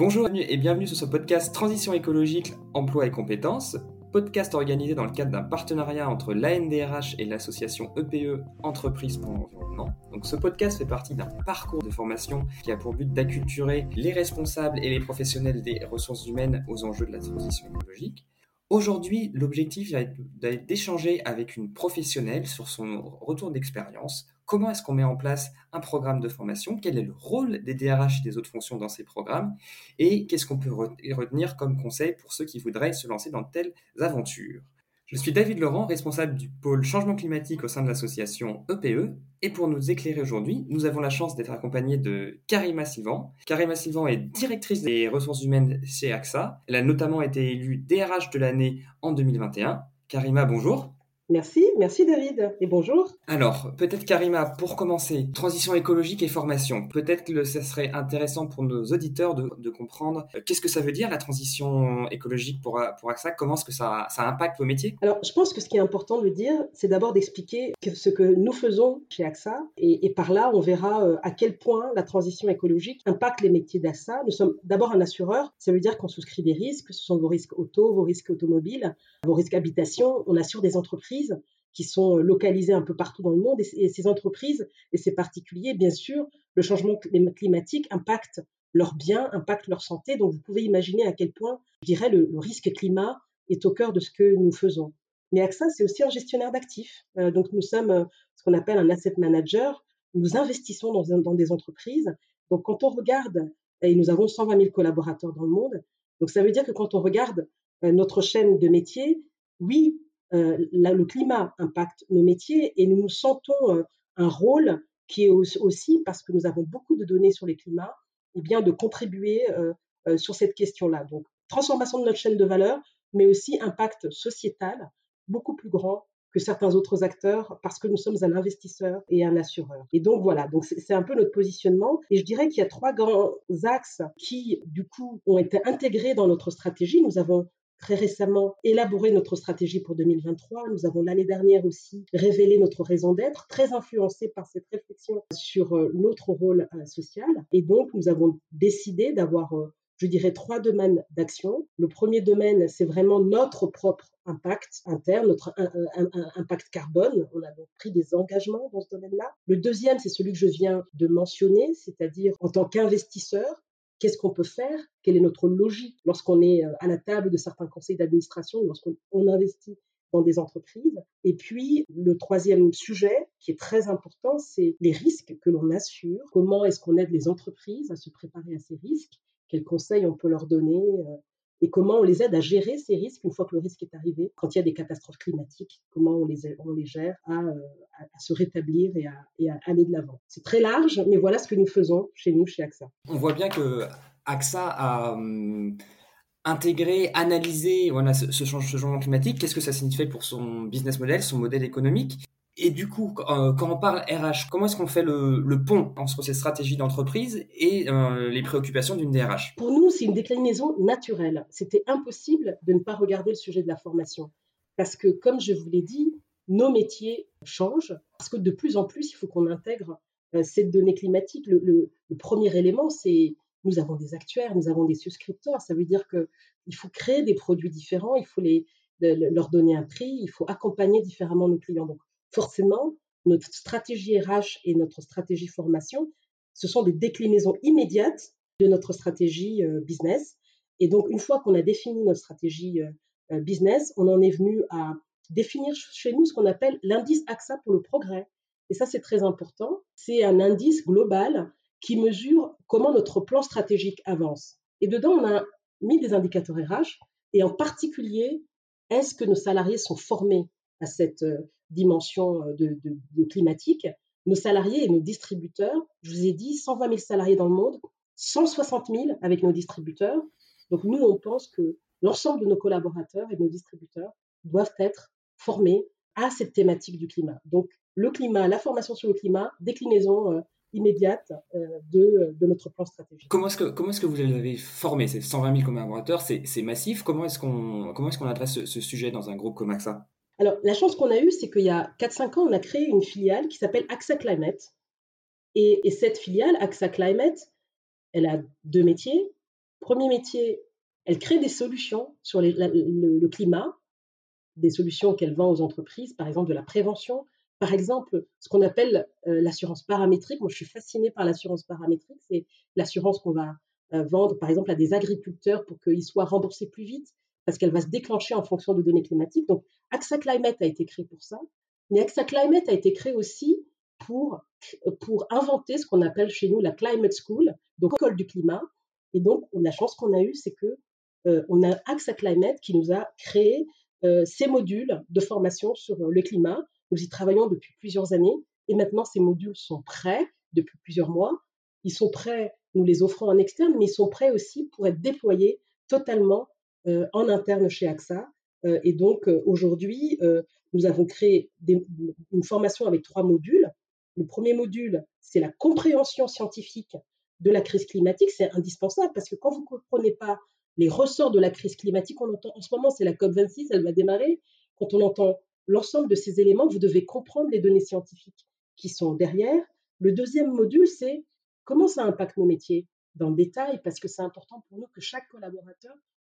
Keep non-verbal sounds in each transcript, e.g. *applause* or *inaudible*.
Bonjour et bienvenue sur ce podcast Transition écologique, emploi et compétences, podcast organisé dans le cadre d'un partenariat entre l'ANDRH et l'association EPE Entreprise pour l'environnement. Donc ce podcast fait partie d'un parcours de formation qui a pour but d'acculturer les responsables et les professionnels des ressources humaines aux enjeux de la transition écologique. Aujourd'hui, l'objectif va être d'échanger avec une professionnelle sur son retour d'expérience, Comment est-ce qu'on met en place un programme de formation? Quel est le rôle des DRH et des autres fonctions dans ces programmes? Et qu'est-ce qu'on peut retenir comme conseil pour ceux qui voudraient se lancer dans de telles aventures? Je suis David Laurent, responsable du pôle changement climatique au sein de l'association EPE. E. Et pour nous éclairer aujourd'hui, nous avons la chance d'être accompagnés de Karima Sivan. Karima Sivan est directrice des ressources humaines chez AXA. Elle a notamment été élue DRH de l'année en 2021. Karima, bonjour. Merci, merci David et bonjour. Alors, peut-être Karima, pour commencer, transition écologique et formation. Peut-être que ce serait intéressant pour nos auditeurs de, comprendre euh, qu'est-ce que ça veut dire la transition écologique pour, pour AXA, comment est-ce que ça, ça impacte vos métiers? Alors, je pense que ce qui est important de dire, c'est d'abord d'expliquer ce que nous faisons chez AXA et, par là, on verra euh, à quel point la transition écologique impacte les métiers d'AXA. Nous sommes d'abord un assureur, ça veut dire qu'on souscrit des risques, ce sont vos risques auto, vos risques automobiles, vos risques habitation, on assure des entreprises qui sont localisées un peu partout dans le monde. Et, ces entreprises et ces particuliers, bien sûr, le changement climatique impacte leurs biens, impacte leur santé. Donc, vous pouvez imaginer à quel point, je dirais, le, risque climat est au cœur de ce que nous faisons. Mais AXA, c'est aussi un gestionnaire d'actifs. Euh, donc, nous sommes euh, ce qu'on appelle un asset manager. Nous investissons dans, des entreprises. Donc, quand on regarde, et nous avons 120 000 collaborateurs dans le monde, donc ça veut dire que quand on regarde euh, notre chaîne de métiers, oui, euh, le climat impacte nos métiers et nous nous sentons euh, un rôle qui est aussi, parce que nous avons beaucoup de données sur les climats, eh bien de contribuer euh, sur cette question-là. Donc, transformation de notre chaîne de valeur, mais aussi impact sociétal beaucoup plus grand que certains autres acteurs parce que nous sommes un investisseur et un assureur. Et donc voilà, donc c'est un peu notre positionnement. Et je dirais qu'il y a trois grands axes qui, du coup, ont été intégrés dans notre stratégie. Nous avons très récemment élaboré notre stratégie pour 2023. Nous avons l'année dernière aussi révélé notre raison d'être, très influencée par cette réflexion sur euh, notre rôle euh, social. Et donc, nous avons décidé d'avoir euh, je dirais trois domaines d'action. Le premier domaine, c'est vraiment notre propre impact interne, notre impact carbone. On a donc pris des engagements dans ce domaine-là. Le deuxième, c'est celui que je viens de mentionner, c'est-à-dire en tant qu'investisseur, Qu'est-ce qu'on peut faire? Quelle est notre logique? Lorsqu'on est euh, à la table de certains conseils d'administration, lorsqu'on investit dans des entreprises. Et puis, le troisième sujet qui est très important, c'est les risques que l'on assure. Comment est-ce qu'on aide les entreprises à se préparer à ces risques? Quels conseils on peut leur donner euh, et comment on les aide à gérer ces risques une fois que le risque est arrivé, quand il y a des catastrophes climatiques, comment on les, on les gère à, euh, se rétablir et à, aller de l'avant? C'est très large, mais voilà ce que nous faisons chez nous, chez AXA. On voit bien que AXA a hum, intégré, analysé voilà, ce changement climatique. Qu'est-ce que ça signifie pour son business model, son modèle économique? Et du coup, euh, quand on parle RH, comment est-ce qu'on fait le, pont entre ces stratégies d'entreprise et euh, les préoccupations d'une DRH Pour nous, c'est une déclinaison naturelle. C'était impossible de ne pas regarder le sujet de la formation. Parce que, comme je vous l'ai dit, nos métiers changent. Parce que de plus en plus, il faut qu'on intègre euh, cette donnée climatique. Le, premier élément, c'est nous avons des actuaires, nous avons des souscripteurs. Ça veut dire qu'il faut créer des produits différents, il faut leur donner un prix, il faut accompagner différemment nos clients. Donc, forcément, notre stratégie RH et notre stratégie formation, ce sont des déclinaisons immédiates de notre stratégie euh, business. Et donc, une fois qu'on a défini notre stratégie euh, euh, business, on en est venu à définir chez nous ce qu'on appelle l'indice AXA pour le progrès. Et ça, c'est très important. C'est un indice global qui mesure comment notre plan stratégique avance. Et dedans, on a mis des indicateurs RH et en particulier, est-ce que nos salariés sont formés à cette dimension euh, de, climatique, nos salariés et nos distributeurs, je vous ai dit 120 000 salariés dans le monde, 160 000 avec nos distributeurs. Donc nous, on pense que l'ensemble de nos collaborateurs et de nos distributeurs doivent être formés à cette thématique du climat. Donc le climat, la formation sur le climat, déclinaison euh, immédiate euh, de, notre plan stratégique. Comment est-ce que, comment est-ce vous avez formés Ces 120 000 collaborateurs, c'est, massif? Comment est-ce qu'on, comment est-ce qu'on adresse ce, sujet dans un groupe comme AXA? Alors, la chance qu'on a eue, c'est qu'il y a 4-5 ans, on a créé une filiale qui s'appelle AXA Climate. Et, cette filiale, AXA Climate, elle a deux métiers. Premier métier, elle crée des solutions sur le, climat, des solutions qu'elle vend aux entreprises, par exemple de la prévention, par exemple ce qu'on appelle euh, l'assurance paramétrique. Moi, je suis fascinée par l'assurance paramétrique. C'est l'assurance qu'on va euh, vendre, par exemple, à des agriculteurs pour qu'ils soient remboursés plus vite, parce qu'elle va se déclencher en fonction de données climatiques. Donc, AXA Climate a été créé pour ça. Mais AXA Climate a été créé aussi pour, pour inventer ce qu'on appelle chez nous la Climate School, donc école du climat. Et donc, la chance qu'on a eue, c'est que euh, on a AXA Climate qui nous a créé euh, ces modules de formation sur le climat. Nous y travaillons depuis plusieurs années et maintenant ces modules sont prêts depuis plusieurs mois. Ils sont prêts, nous les offrons en externe, mais ils sont prêts aussi pour être déployés totalement euh, en interne chez AXA. et donc aujourd'hui, nous avons créé une formation avec trois modules. Le premier module, c'est la compréhension scientifique de la crise climatique. C'est indispensable parce que quand vous ne comprenez pas les ressorts de la crise climatique, on entend en ce moment, c'est la COP26, elle va démarrer. Quand on entend l'ensemble de ces éléments, vous devez comprendre les données scientifiques qui sont derrière. Le deuxième module, c'est comment ça impacte nos métiers dans le détail, parce que c'est important pour nous que chaque collaborateur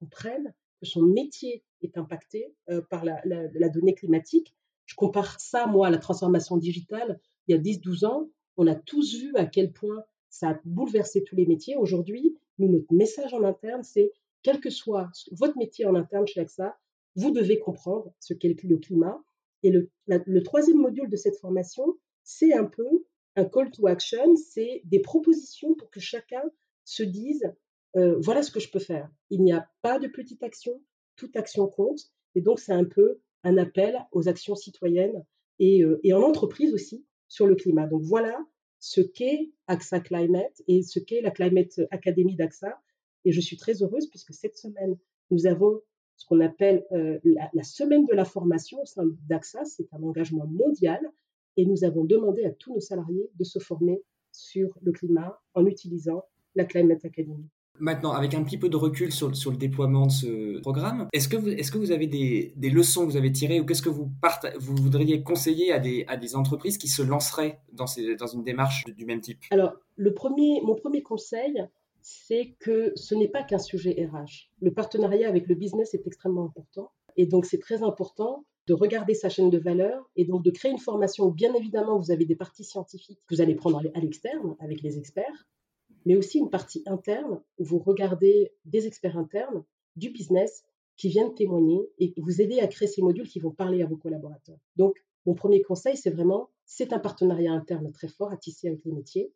comprenne que son métier est impacté par la, donnée climatique. Je compare ça, moi, à la transformation digitale. Il y a 10-12 ans, on a tous vu à quel point ça a bouleversé tous les métiers. Aujourd'hui, notre message en interne, c'est quel que soit votre métier en interne chez AXA, vous devez comprendre ce qu'est le climat. Et le troisième module de cette formation, c'est un peu un call to action, c'est des propositions pour que chacun se dise voilà ce que je peux faire. Il n'y a pas de petite action, toute action compte. Et donc, c'est un peu un appel aux actions citoyennes et, en entreprise aussi sur le climat. Donc, voilà ce qu'est AXA Climate et ce qu'est la Climate Academy d'AXA. Et je suis très heureuse puisque cette semaine, nous avons ce qu'on appelle la, semaine de la formation au sein d'AXA. C'est un engagement mondial et nous avons demandé à tous nos salariés de se former sur le climat en utilisant la Climate Academy. Maintenant, avec un petit peu de recul sur, le déploiement de ce programme, est-ce que vous, est que vous avez des, leçons que vous avez tirées ou qu'est-ce que vous, vous voudriez conseiller à des, à des entreprises qui se lanceraient dans, ces, dans une démarche du même type? Alors, le premier, mon premier conseil, c'est que ce n'est pas qu'un sujet RH. Le partenariat avec le business est extrêmement important. Et donc, c'est très important de regarder sa chaîne de valeur et donc de créer une formation où, bien évidemment, vous avez des parties scientifiques que vous allez prendre à l'externe avec les experts, mais aussi une partie interne où vous regardez des experts internes du business qui viennent témoigner et vous aider à créer ces modules qui vont parler à vos collaborateurs. Donc, mon premier conseil, c'est vraiment, c'est un partenariat interne très fort à tisser avec les métiers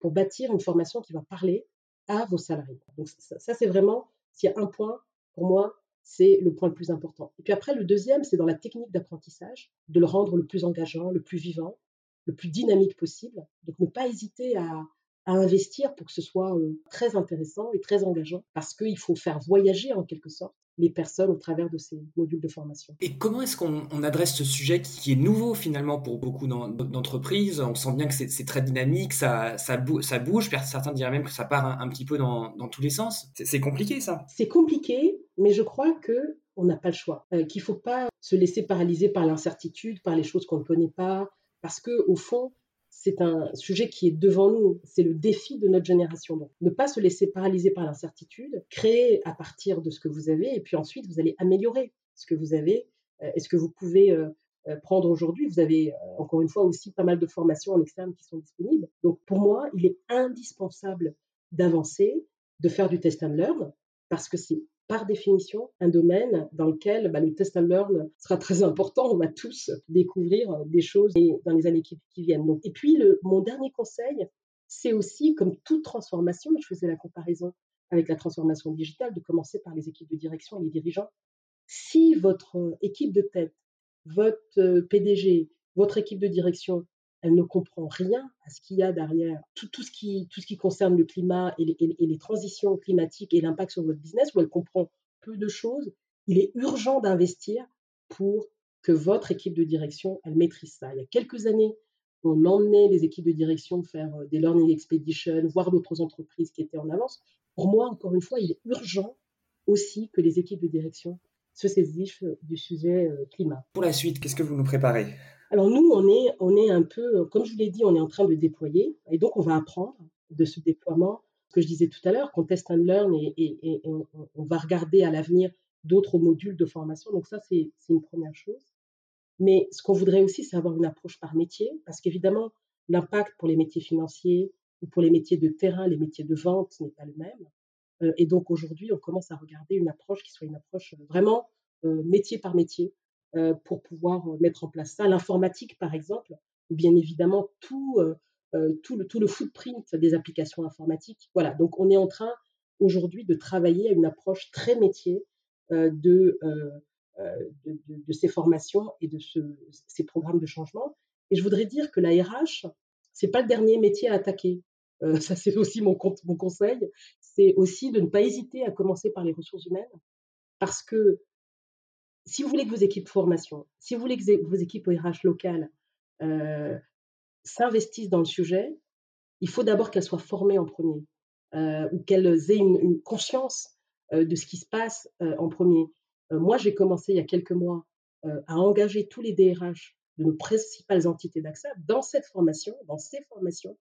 pour bâtir une formation qui va parler à vos salariés. Donc, ça, ça c'est vraiment, s'il y a un point, pour moi, c'est le point le plus important. Et puis après, le deuxième, c'est dans la technique d'apprentissage, de le rendre le plus engageant, le plus vivant, le plus dynamique possible. Donc, ne pas hésiter à, à investir pour que ce soit très intéressant et très engageant, parce qu'il faut faire voyager en quelque sorte les personnes au travers de ces modules de formation. Et comment est-ce qu'on adresse ce sujet qui est nouveau finalement pour beaucoup d'entreprises? On sent bien que c'est très dynamique, ça, ça, bouge, ça bouge, certains diraient même que ça part un, petit peu dans, dans, tous les sens. C'est compliqué ça C'est compliqué, mais je crois que on n'a pas le choix, euh, qu'il ne faut pas se laisser paralyser par l'incertitude, par les choses qu'on ne connaît pas, parce que au fond, c'est un sujet qui est devant nous, c'est le défi de notre génération. Donc, ne pas se laisser paralyser par l'incertitude, créer à partir de ce que vous avez, et puis ensuite, vous allez améliorer ce que vous avez euh, et ce que vous pouvez euh, euh, prendre aujourd'hui. Vous avez, encore une fois, aussi pas mal de formations en externe qui sont disponibles. Donc, pour moi, il est indispensable d'avancer, de faire du test and learn, parce que c'est par définition un domaine dans lequel bah, le test and learn sera très important. On va tous découvrir euh, des choses dans les années qui, viennent. Et puis, mon dernier conseil, c'est aussi, comme toute transformation, je faisais la comparaison avec la transformation digitale, de commencer par les équipes de direction et les dirigeants. Si votre équipe de tête, votre euh, PDG, votre équipe de direction elle ne comprend rien à ce qu'il y a derrière tout, ce qui, concerne le climat et les, transitions climatiques et l'impact sur votre business, où elle comprend peu de choses, il est urgent d'investir pour que votre équipe de direction, elle maîtrise ça. Il y a quelques années, on emmenait les équipes de direction faire euh, des learning expeditions, voir d'autres entreprises qui étaient en avance. Pour moi, encore une fois, il est urgent aussi que les équipes de direction se saisissent du sujet euh, climat. Pour la suite, qu'est-ce que vous nous préparez? Alors nous, on est, on est un peu, comme je vous l'ai dit, on est en train de déployer et donc on va apprendre de ce déploiement que je disais tout à l'heure, qu'on teste and learn et, on, va regarder à l'avenir d'autres modules de formation. Donc ça, c'est une première chose. Mais ce qu'on voudrait aussi, c'est avoir une approche par métier, parce qu'évidemment, l'impact pour les métiers financiers ou pour les métiers de terrain, les métiers de vente n'est pas le même. Euh, et donc aujourd'hui, on commence à regarder une approche qui soit une approche vraiment euh, métier par métier euh, pour pouvoir mettre en place ça. L'informatique, par exemple, ou bien évidemment tout, tout, le, tout le footprint des applications informatiques. Voilà, donc on est en train aujourd'hui de travailler à une approche très métier de, de, ces formations et de ces programmes de changement. Et je voudrais dire que la RH, c'est pas le dernier métier à attaquer. *laughs* ça, c'est aussi mon conseil c'est aussi de ne pas hésiter à commencer par les ressources humaines, parce que si vous voulez que vos équipes formation, si vous voulez que vos équipes RH locales euh, s'investissent dans le sujet, il faut d'abord qu'elles soient formées en premier, euh, ou qu'elles aient une, conscience euh, de ce qui se passe en premier. moi, j'ai commencé il y a quelques mois à engager tous les DRH de nos principales entités d'accès dans cette formation, dans ces formations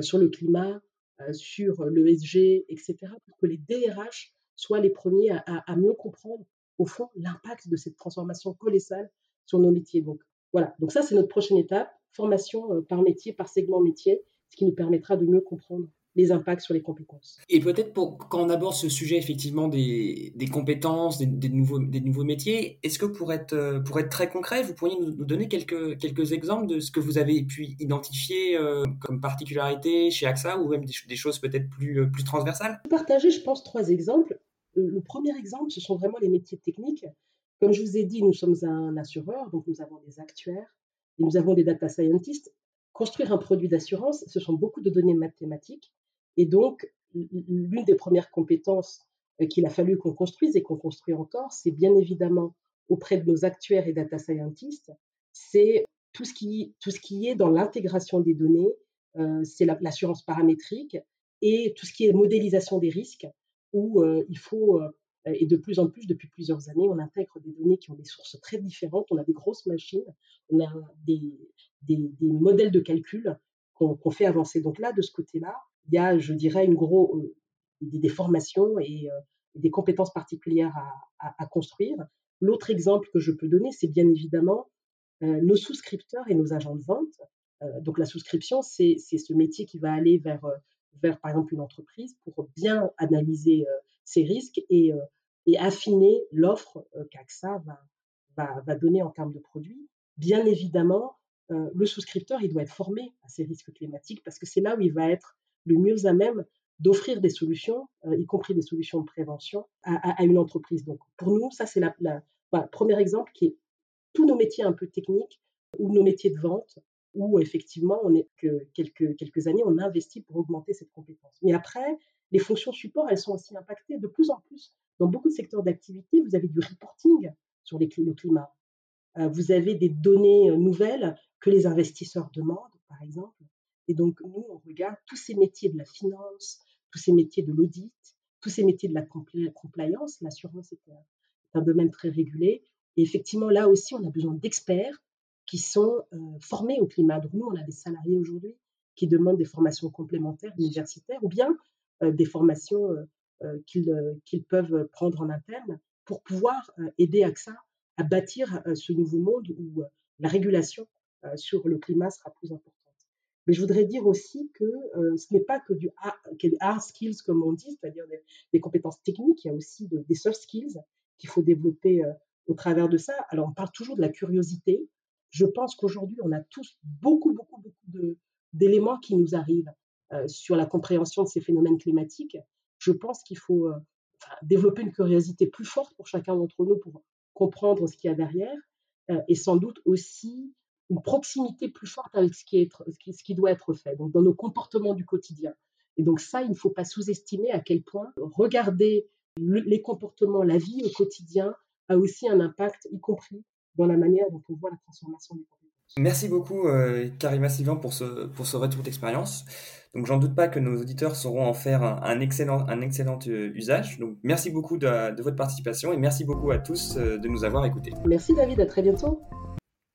sur le climat, sur l'ESG, etc., pour que les DRH soient les premiers à, mieux comprendre, au fond, l'impact de cette transformation colossale sur nos métiers. Donc, voilà. Donc, ça, c'est notre prochaine étape formation euh, par métier, par segment métier, ce qui nous permettra de mieux comprendre les impacts sur les compétences. Et peut-être pour, quand on aborde ce sujet effectivement des, des compétences, des, nouveaux, des nouveaux métiers, est-ce que pour être, euh, pour être très concret, vous pourriez nous, donner quelques, quelques exemples de ce que vous avez pu identifier euh, comme particularité chez AXA ou même des, choses peut-être plus, plus transversales? Partager, je pense, trois exemples. Le premier exemple, ce sont vraiment les métiers techniques. Comme je vous ai dit, nous sommes un assureur, donc nous avons des actuaires et nous avons des data scientists. Construire un produit d'assurance, ce sont beaucoup de données mathématiques et donc, l'une des premières compétences euh, qu'il a fallu qu'on construise et qu'on construit encore, c'est bien évidemment auprès de nos actuaires et data scientists, c'est tout, ce qui, est dans l'intégration des données, euh, c'est l'assurance paramétrique et tout ce qui est modélisation des risques, où il faut, et de plus en plus, depuis plusieurs années, on intègre des données qui ont des sources très différentes, on a des grosses machines, on a des, des, modèles de calcul qu'on fait avancer. Donc là, de ce côté-là, il y a, je dirais, une gros, des, formations et des compétences particulières à, construire. L'autre exemple que je peux donner, c'est bien évidemment nos souscripteurs et nos agents de vente. donc la souscription, c'est ce métier qui va aller vers, vers, par exemple, une entreprise pour bien analyser ses risques et, et affiner l'offre qu'AXA va, donner en termes de produits. Bien évidemment, le souscripteur, il doit être formé à ces risques climatiques parce que c'est là où il va être le mieux à même d'offrir des solutions, euh, y compris des solutions de prévention, à, une entreprise. Donc, pour nous, ça, c'est la, premier exemple qui est tous nos métiers un peu techniques ou nos métiers de vente, où effectivement, on est que quelques, années, on a investi pour augmenter cette compétence. Mais après, les fonctions support, elles sont aussi impactées de plus en plus. Dans beaucoup de secteurs d'activité, vous avez du reporting sur le climat. Euh, vous avez des données euh, nouvelles que les investisseurs demandent, par exemple. Et donc, nous, on regarde tous ces métiers de la finance, tous ces métiers de l'audit, tous ces métiers de la compliance. L'assurance est un, domaine très régulé. Et effectivement, là aussi, on a besoin d'experts qui sont euh, formés au climat. Donc, nous, on a des salariés aujourd'hui qui demandent des formations complémentaires universitaires ou bien euh, des formations euh, qu'ils peuvent prendre en interne pour pouvoir aider AXA à bâtir ce nouveau monde où la régulation sur le climat sera plus importante. Mais je voudrais dire aussi que ce n'est pas que du hard, skills, comme on dit, c'est-à-dire des, compétences techniques, il y a aussi des soft skills qu'il faut développer au travers de ça. Alors, on parle toujours de la curiosité. Je pense qu'aujourd'hui, on a tous beaucoup, beaucoup, beaucoup d'éléments qui nous arrivent euh, sur la compréhension de ces phénomènes climatiques. Je pense qu'il faut développer une curiosité plus forte pour chacun d'entre nous pour comprendre ce qu'il y a derrière et sans doute aussi une proximité plus forte avec ce qui, doit être fait, donc dans nos comportements du quotidien. Et donc ça, il ne faut pas sous-estimer à quel point regarder les comportements, la vie au quotidien a aussi un impact, y compris dans la manière dont on voit la transformation des compétences. Merci beaucoup, euh, Karima Sylvain, pour ce, pour ce retour d'expérience. Donc, j'en doute pas que nos auditeurs sauront en faire un, excellent, un excellent euh, usage. Donc, merci beaucoup de, de, votre participation et merci beaucoup à tous euh, de nous avoir écoutés. Merci, David. À très bientôt.